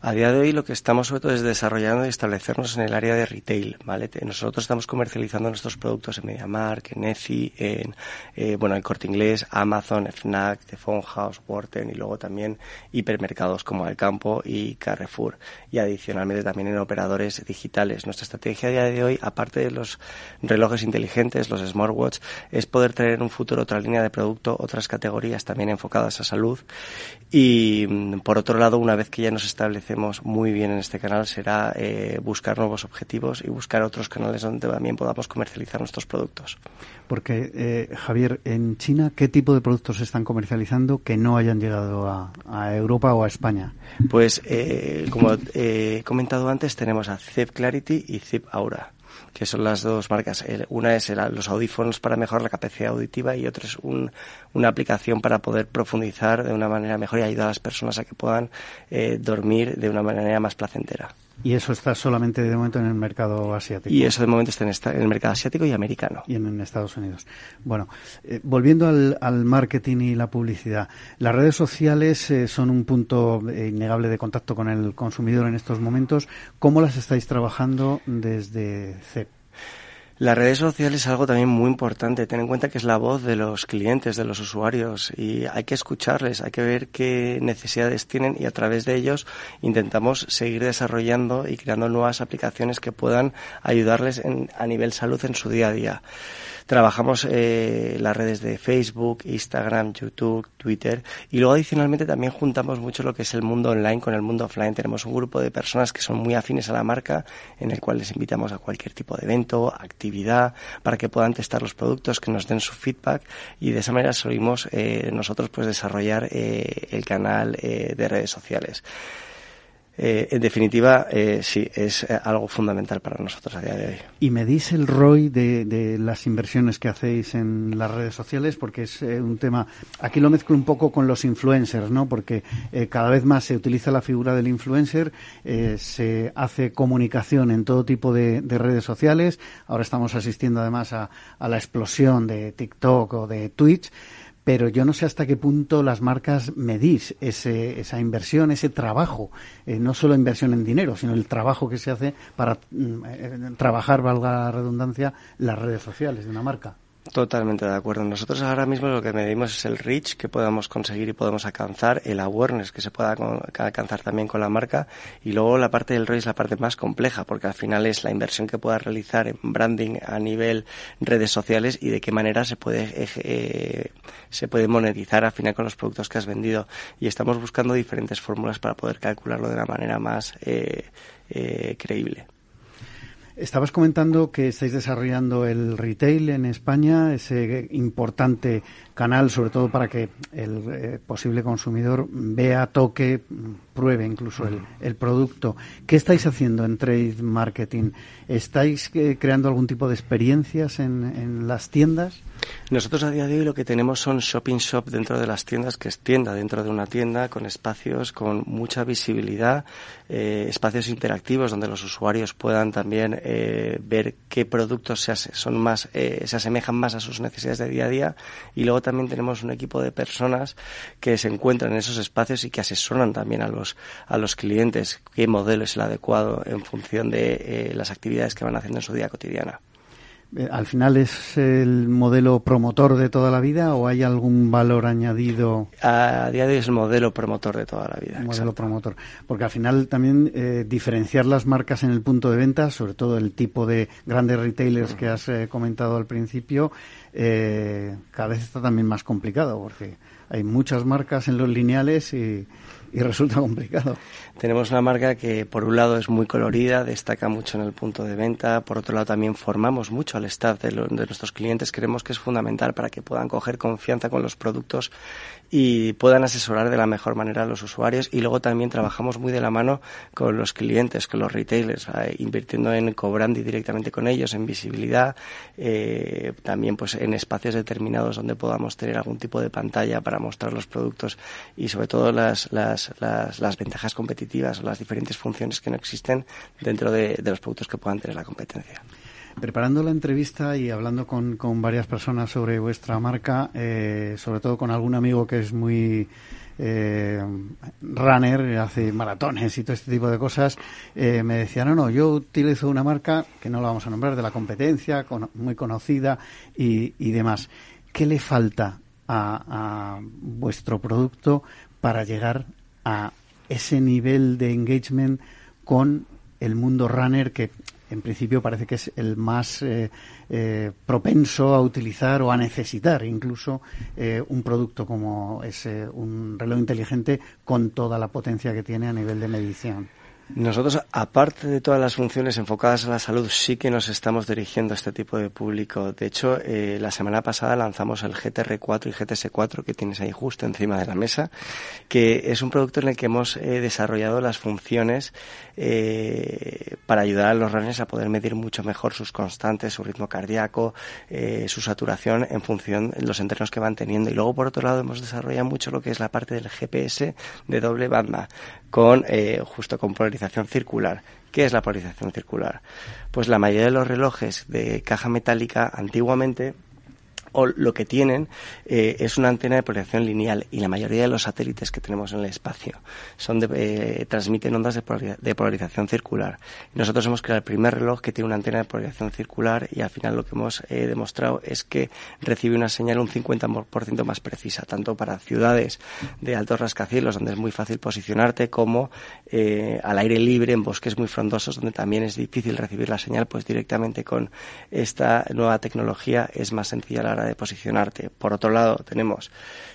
A día de hoy lo que estamos sobre todo es desarrollando y establecernos en el área de retail, ¿vale? Nosotros estamos comercializando nuestros productos en MediaMark, en Etsy, en, eh, bueno, en Corte Inglés, Amazon, Fnac, The Phone House, y luego también hipermercados como Alcampo y Carrefour y adicionalmente también en operadores digitales. Nuestra estrategia a día de hoy, aparte de los relojes inteligentes, los smartwatch, es poder tener en un futuro otra línea de producto, otras categorías también enfocadas a salud y mm, por otro lado, una vez que ya nos establecemos muy bien en este canal será eh, buscar nuevos objetivos y buscar otros canales donde también podamos comercializar nuestros productos. Porque, eh, Javier, en China, ¿qué tipo de productos se están comercializando que no hayan llegado a, Europa o a España? Pues, eh, como he comentado antes, tenemos a Zip Clarity y Zip Aura que son las dos marcas. Una es los audífonos para mejorar la capacidad auditiva y otra es una aplicación para poder profundizar de una manera mejor y ayudar a las personas a que puedan eh, dormir de una manera más placentera. Y eso está solamente de momento en el mercado asiático. Y eso de momento está en, el mercado asiático y americano. Y en, Estados Unidos. Bueno, eh, volviendo al, marketing y la publicidad, las redes sociales eh, son un punto eh, innegable de contacto con el consumidor en estos momentos. ¿Cómo las estáis trabajando desde CEP? Las redes sociales es algo también muy importante. Ten en cuenta que es la voz de los clientes, de los usuarios y hay que escucharles, hay que ver qué necesidades tienen y a través de ellos intentamos seguir desarrollando y creando nuevas aplicaciones que puedan ayudarles a nivel salud en su día a día. Trabajamos eh, las redes de Facebook, Instagram, YouTube, Twitter y luego adicionalmente también juntamos mucho lo que es el mundo online con el mundo offline. Tenemos un grupo de personas que son muy afines a la marca en el cual les invitamos a cualquier tipo de evento, actividad, para que puedan testar los productos, que nos den su feedback y de esa manera solimos eh, nosotros pues desarrollar eh, el canal eh, de redes sociales. Eh, en definitiva, eh, sí, es eh, algo fundamental para nosotros a día de hoy. ¿Y medís el ROI de, las inversiones que hacéis en las redes sociales? Porque es un tema, aquí lo mezclo un poco con los influencers, ¿no? Porque cada vez más se utiliza la figura del influencer, se hace comunicación en todo tipo de, redes sociales, ahora estamos asistiendo además a la explosión de TikTok o de Twitch pero yo no sé hasta qué punto las marcas medís ese, esa inversión, ese trabajo, eh, no solo inversión en dinero, sino el trabajo que se hace para mm, eh, trabajar, valga la redundancia, las redes sociales de una marca. Totalmente de acuerdo. Nosotros ahora mismo lo que medimos es el reach que podamos conseguir y podemos alcanzar, el awareness que se pueda alcanzar también con la marca y luego la parte del ROI es la parte más compleja porque al final es la inversión que puedas realizar en branding a nivel redes sociales y de qué manera se puede eh, se puede monetizar al final con los productos que has vendido y estamos buscando diferentes fórmulas para poder calcularlo de una manera más eh, eh, creíble. Estabas comentando que estáis desarrollando el retail en España, ese importante canal, sobre todo para que el eh, posible consumidor vea, toque, pruebe incluso el, producto. ¿Qué estáis haciendo en trade marketing? ¿Estáis eh, creando algún tipo de experiencias en, en, las tiendas? Nosotros a día de hoy lo que tenemos son shopping shop dentro de las tiendas, que es tienda dentro de una tienda, con espacios con mucha visibilidad, eh, espacios interactivos donde los usuarios puedan también ver qué productos se, son más, se asemejan más a sus necesidades de día a día y luego también tenemos un equipo de personas que se encuentran en esos espacios y que asesoran también a los, a los clientes qué modelo es el adecuado en función de eh, las actividades que van haciendo en su día cotidiana. Eh, ¿Al final es el modelo promotor de toda la vida o hay algún valor añadido? A día de hoy es el modelo promotor de toda la vida. modelo promotor. Porque al final también eh, diferenciar las marcas en el punto de venta, sobre todo el tipo de grandes retailers que has eh, comentado al principio, cada vez está también más complicado porque hay muchas marcas en los lineales y, y resulta complicado. Tenemos una marca que por un lado es muy colorida, destaca mucho en el punto de venta, por otro lado también formamos mucho al staff de, de nuestros clientes, creemos que es fundamental para que puedan coger confianza con los productos y puedan asesorar de la mejor manera a los usuarios y luego también trabajamos muy de la mano con los clientes, con los retailers, eh, invirtiendo en cobrandi directamente con ellos, en visibilidad, eh, también pues en espacios determinados donde podamos tener algún tipo de pantalla para mostrar los productos y sobre todo las, las, las, ventajas competitivas o las diferentes funciones que no existen dentro de, los productos que puedan tener la competencia. Preparando la entrevista y hablando con, varias personas sobre vuestra marca, eh, sobre todo con algún amigo que es muy eh, runner, hace maratones y todo este tipo de cosas, eh, me decían, no, no, yo utilizo una marca, que no la vamos a nombrar, de la competencia, con, muy conocida y, y, demás. ¿Qué le falta a, a vuestro producto para llegar a ese nivel de engagement con el mundo runner que en principio parece que es el más eh, eh, propenso a utilizar o a necesitar incluso eh, un producto como es un reloj inteligente con toda la potencia que tiene a nivel de medición. Nosotros, aparte de todas las funciones enfocadas a la salud, sí que nos estamos dirigiendo a este tipo de público. De hecho, eh, la semana pasada lanzamos el GTR4 y GTS4 que tienes ahí justo encima de la mesa, que es un producto en el que hemos eh, desarrollado las funciones eh, para ayudar a los runners a poder medir mucho mejor sus constantes, su ritmo cardíaco, eh, su saturación en función de los entrenos que van teniendo. Y luego, por otro lado, hemos desarrollado mucho lo que es la parte del GPS de doble banda, con eh, justo con polarización circular. ¿Qué es la polarización circular? Pues la mayoría de los relojes de caja metálica antiguamente o lo que tienen eh, es una antena de polarización lineal y la mayoría de los satélites que tenemos en el espacio son de, eh, transmiten ondas de, de polarización circular. Nosotros hemos creado el primer reloj que tiene una antena de polarización circular y al final lo que hemos eh, demostrado es que recibe una señal un 50% más precisa, tanto para ciudades de altos rascacielos donde es muy fácil posicionarte como al aire libre en bosques muy frondosos donde también es difícil recibir la señal, pues directamente con esta nueva tecnología es más sencilla la de posicionarte. Por otro lado, tenemos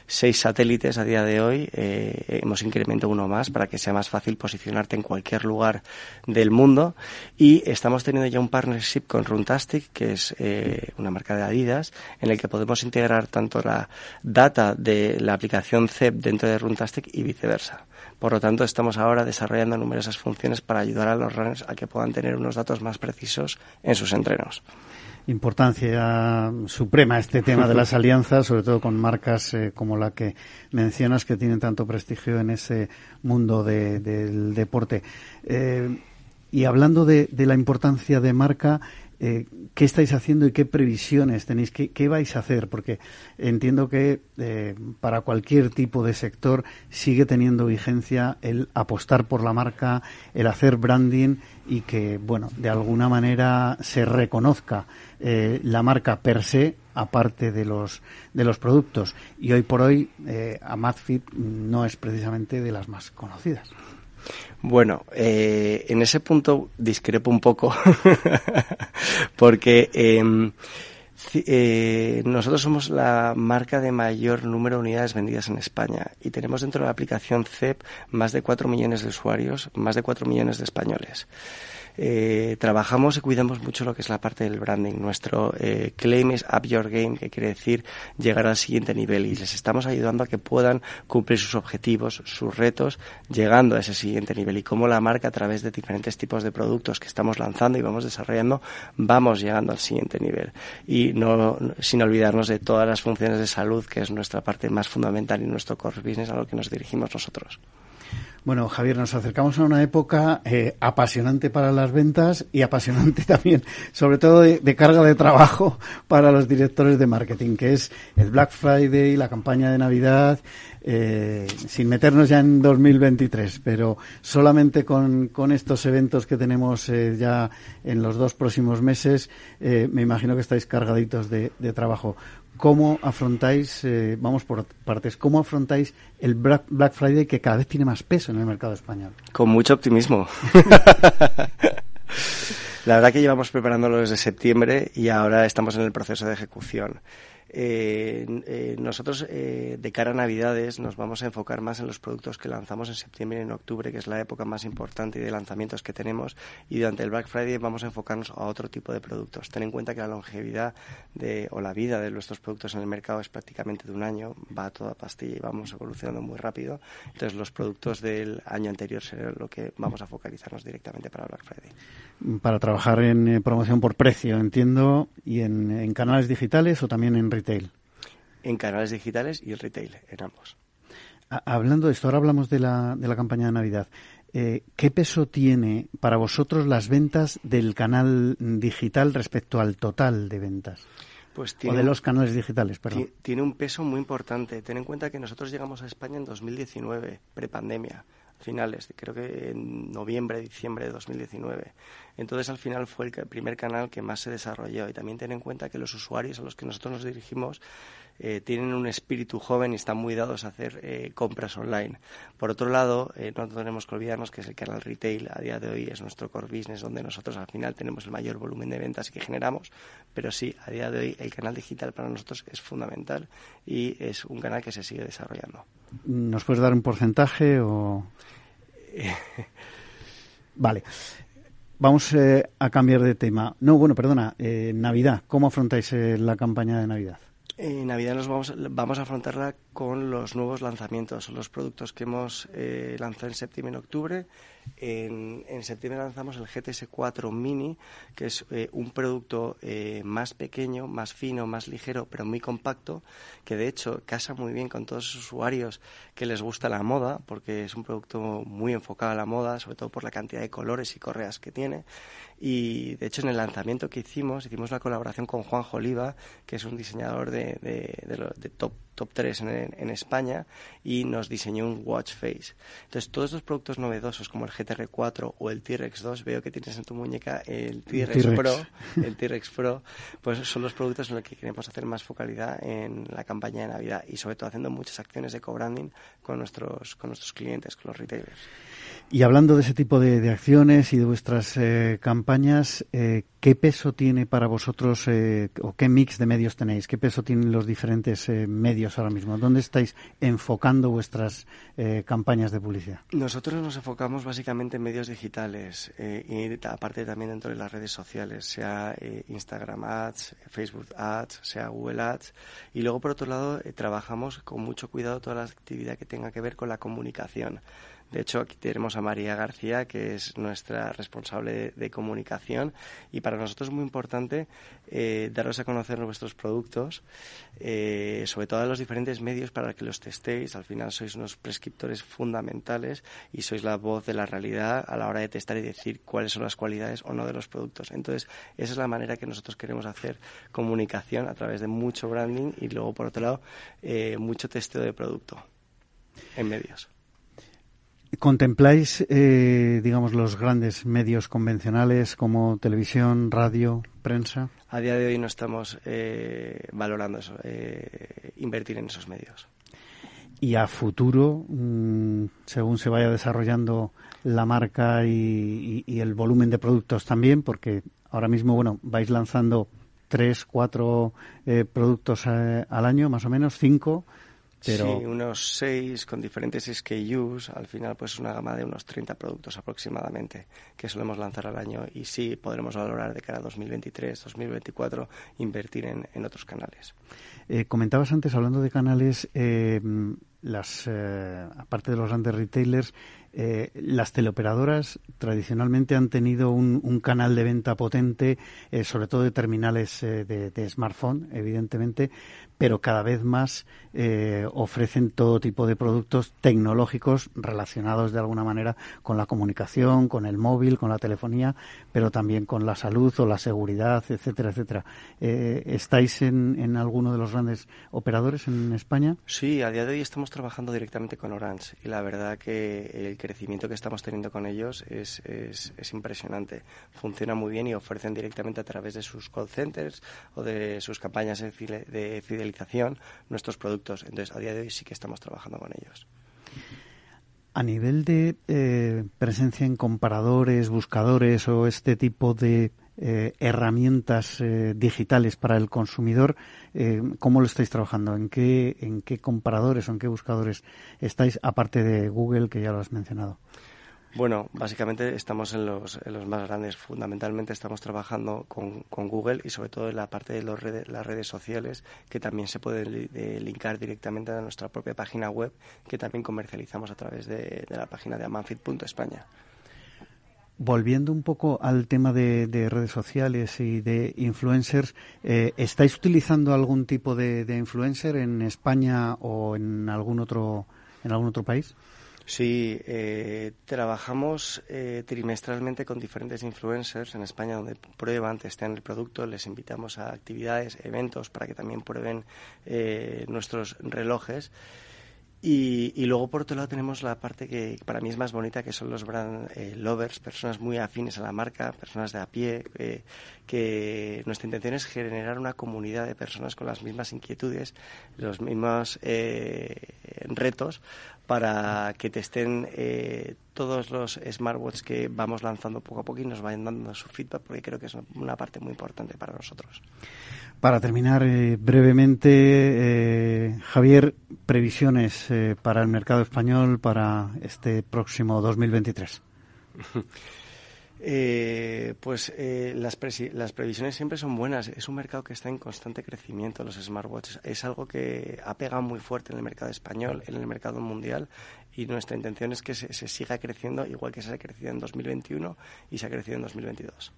seis satélites a día de hoy. Eh, hemos incrementado uno más para que sea más fácil posicionarte en cualquier lugar del mundo. Y estamos teniendo ya un partnership con Runtastic, que es eh, una marca de Adidas, en el que podemos integrar tanto la data de la aplicación CEP dentro de Runtastic y viceversa. Por lo tanto, estamos ahora desarrollando numerosas funciones para ayudar a los runners a que puedan tener unos datos más precisos en sus entrenos importancia suprema este tema de las alianzas, sobre todo con marcas eh, como la que mencionas que tienen tanto prestigio en ese mundo de, del deporte. Eh, y hablando de, de, la importancia de marca, eh, ¿qué estáis haciendo y qué previsiones tenéis? ¿Qué, qué vais a hacer? Porque entiendo que eh, para cualquier tipo de sector sigue teniendo vigencia el apostar por la marca, el hacer branding y que, bueno, de alguna manera se reconozca eh, la marca per se aparte de los de los productos y hoy por hoy eh, Amazfit no es precisamente de las más conocidas. Bueno, eh, en ese punto discrepo un poco porque eh, eh, nosotros somos la marca de mayor número de unidades vendidas en España y tenemos dentro de la aplicación CEP más de 4 millones de usuarios, más de 4 millones de españoles eh, trabajamos y cuidamos mucho lo que es la parte del branding. Nuestro eh, claim es Up Your Game, que quiere decir llegar al siguiente nivel y les estamos ayudando a que puedan cumplir sus objetivos, sus retos, llegando a ese siguiente nivel y cómo la marca a través de diferentes tipos de productos que estamos lanzando y vamos desarrollando, vamos llegando al siguiente nivel. Y no, sin olvidarnos de todas las funciones de salud, que es nuestra parte más fundamental y nuestro core business a lo que nos dirigimos nosotros. Bueno, Javier, nos acercamos a una época eh, apasionante para las ventas y apasionante también, sobre todo de, carga de trabajo para los directores de marketing, que es el Black Friday, la campaña de Navidad, eh, sin meternos ya en 2023, pero solamente con, con estos eventos que tenemos eh, ya en los dos próximos meses, eh, me imagino que estáis cargaditos de, de trabajo. ¿Cómo afrontáis, eh, vamos por partes, cómo afrontáis el Black Friday que cada vez tiene más peso en el mercado español? Con mucho optimismo. La verdad que llevamos preparándolo desde septiembre y ahora estamos en el proceso de ejecución. Eh, nosotros, de cara a Navidades, nos vamos a enfocar más en los productos que lanzamos en septiembre y en octubre, que es la época más importante de lanzamientos que tenemos, y durante el Black Friday vamos a enfocarnos a otro tipo de productos. Ten en cuenta que la longevidad de, o la vida de nuestros productos en el mercado es prácticamente de un año, va a toda pastilla y vamos evolucionando muy rápido. Entonces, los productos del año anterior serán lo que vamos a focalizarnos directamente para Black Friday. Para trabajar en eh, promoción por precio, entiendo, y en, canales digitales o también en retail. En canales digitales y en retail, en ambos. Hablando de esto, ahora hablamos de la, de la campaña de Navidad. Eh, ¿Qué peso tiene para vosotros las ventas del canal digital respecto al total de ventas? Pues o de los canales digitales, perdón. Tiene un peso muy importante. Ten en cuenta que nosotros llegamos a España en 2019, prepandemia finales, creo que en noviembre, diciembre de 2019. Entonces, al final fue el primer canal que más se desarrolló. Y también ten en cuenta que los usuarios a los que nosotros nos dirigimos eh, tienen un espíritu joven y están muy dados a hacer eh, compras online. Por otro lado, eh, no tenemos que olvidarnos que es el canal retail a día de hoy es nuestro core business donde nosotros al final tenemos el mayor volumen de ventas que generamos, pero sí, a día de hoy el canal digital para nosotros es fundamental y es un canal que se sigue desarrollando. ¿Nos puedes dar un porcentaje o...? vale. Vamos a cambiar de tema. No, bueno, perdona. Navidad. ¿Cómo afrontáis la campaña de Navidad? En Navidad nos vamos, vamos a afrontarla con los nuevos lanzamientos, los productos que hemos eh, lanzado en septiembre y en octubre. En, septiembre lanzamos el GTS 4 Mini, que es eh, un producto eh, más pequeño, más fino, más ligero, pero muy compacto, que de hecho casa muy bien con todos los usuarios que les gusta la moda, porque es un producto muy enfocado a la moda, sobre todo por la cantidad de colores y correas que tiene. Y de hecho en el lanzamiento que hicimos, hicimos una colaboración con Juanjo Oliva, que es un diseñador de top top 3 en, España y nos diseñó un watch face. Entonces, todos estos productos novedosos como el GTR4 o el T-Rex 2, veo que tienes en tu muñeca el T-Rex Pro, el T-Rex Pro, pues son los productos en los que queremos hacer más focalidad en la campaña de Navidad y sobre todo haciendo muchas acciones de co-branding con nuestros, con nuestros clientes, con los retailers. Y hablando de ese tipo de, acciones y de vuestras eh, campañas, eh, ¿qué peso tiene para vosotros eh, o qué mix de medios tenéis? ¿Qué peso tienen los diferentes medios ahora mismo? ¿Dónde estáis enfocando vuestras campañas de publicidad? Nosotros nos enfocamos básicamente en medios digitales y aparte también dentro de las redes sociales, sea Instagram Ads, Facebook Ads, sea Google Ads. Y luego, por otro lado, trabajamos con mucho cuidado toda la actividad que tenga que ver con la comunicación. De hecho, aquí tenemos a María García, que es nuestra responsable de, comunicación, y para nosotros es muy importante eh, daros a conocer nuestros productos, eh, sobre todo a los diferentes medios para que los testéis. Al final sois unos prescriptores fundamentales y sois la voz de la realidad a la hora de testar y decir cuáles son las cualidades o no de los productos. Entonces, esa es la manera que nosotros queremos hacer comunicación a través de mucho branding y luego, por otro lado, eh, mucho testeo de producto en medios. ¿Contempláis, eh, digamos, los grandes medios convencionales como televisión, radio, prensa? A día de hoy no estamos eh, valorando eso, eh, invertir en esos medios. Y a futuro, mm, según se vaya desarrollando la marca y, el volumen de productos también, porque ahora mismo, bueno, vais lanzando tres, cuatro productos al año, más o menos, cinco. Sí, unos seis con diferentes SKUs. Al final, pues una gama de unos 30 productos aproximadamente que solemos lanzar al año. Y sí, podremos valorar de cara a 2023, 2024, invertir en, otros canales. Eh, comentabas antes, hablando de canales, eh, las, eh, aparte de los grandes retailers, eh, las teleoperadoras tradicionalmente han tenido un, canal de venta potente, eh, sobre todo de terminales eh, de, smartphone, evidentemente, pero cada vez más ofrecen todo tipo de productos tecnológicos relacionados de alguna manera con la comunicación, con el móvil, con la telefonía, pero también con la salud o la seguridad, etcétera, etcétera. ¿Estáis en, en alguno de los grandes operadores en España? Sí, a día de hoy estamos trabajando directamente con Orange y la verdad que el crecimiento que estamos teniendo con ellos es, es, impresionante. Funciona muy bien y ofrecen directamente a través de sus call centers o de sus campañas de fidelización nuestros productos. Entonces, a día de hoy sí que estamos trabajando con ellos. A nivel de eh, presencia en comparadores, buscadores o este tipo de herramientas digitales para el consumidor. ¿Cómo lo estáis trabajando? ¿En qué, ¿En qué comparadores o en qué buscadores estáis, aparte de Google, que ya lo has mencionado? Bueno, básicamente estamos en los, en los más grandes. Fundamentalmente estamos trabajando con, con Google y sobre todo en la parte de los las redes sociales que también se puede linkar directamente a nuestra propia página web que también comercializamos a través de, la página de amanfit.españa. Volviendo un poco al tema de, redes sociales y de influencers, eh, ¿estáis utilizando algún tipo de, influencer en España o en algún otro en algún otro país? Sí, eh, trabajamos eh, trimestralmente con diferentes influencers en España donde prueban, testean el producto, les invitamos a actividades, eventos para que también prueben eh, nuestros relojes y, y, luego, por otro lado, tenemos la parte que para mí es más bonita, que son los brand eh, lovers, personas muy afines a la marca, personas de a pie, eh, que nuestra intención es generar una comunidad de personas con las mismas inquietudes, los mismos eh, retos, para que testen eh, todos los smartwatches que vamos lanzando poco a poco y nos vayan dando su feedback, porque creo que es una parte muy importante para nosotros. Para terminar eh, brevemente, eh, Javier, previsiones eh, para el mercado español para este próximo 2023. pues las, las, previsiones siempre son buenas. Es un mercado que está en constante crecimiento, los smartwatches. Es algo que ha pegado muy fuerte en el mercado español, en el mercado mundial, y nuestra intención es que se, se siga creciendo igual que se ha crecido en 2021 y se ha crecido en 2022.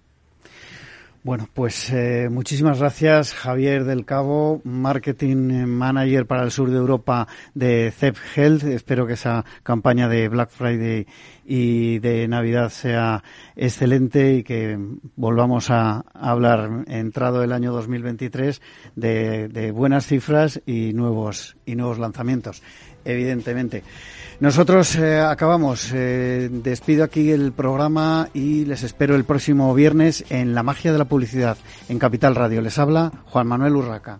Bueno, pues eh, muchísimas gracias, Javier del Cabo, Marketing Manager para el sur de Europa de CEP Health. Espero que esa campaña de Black Friday y de Navidad sea excelente y que volvamos a hablar entrado el año 2023 de, de buenas cifras y nuevos y nuevos lanzamientos, evidentemente. Nosotros eh, acabamos. Eh, despido aquí el programa y les espero el próximo viernes en La Magia de la Publicidad en Capital Radio. Les habla Juan Manuel Urraca.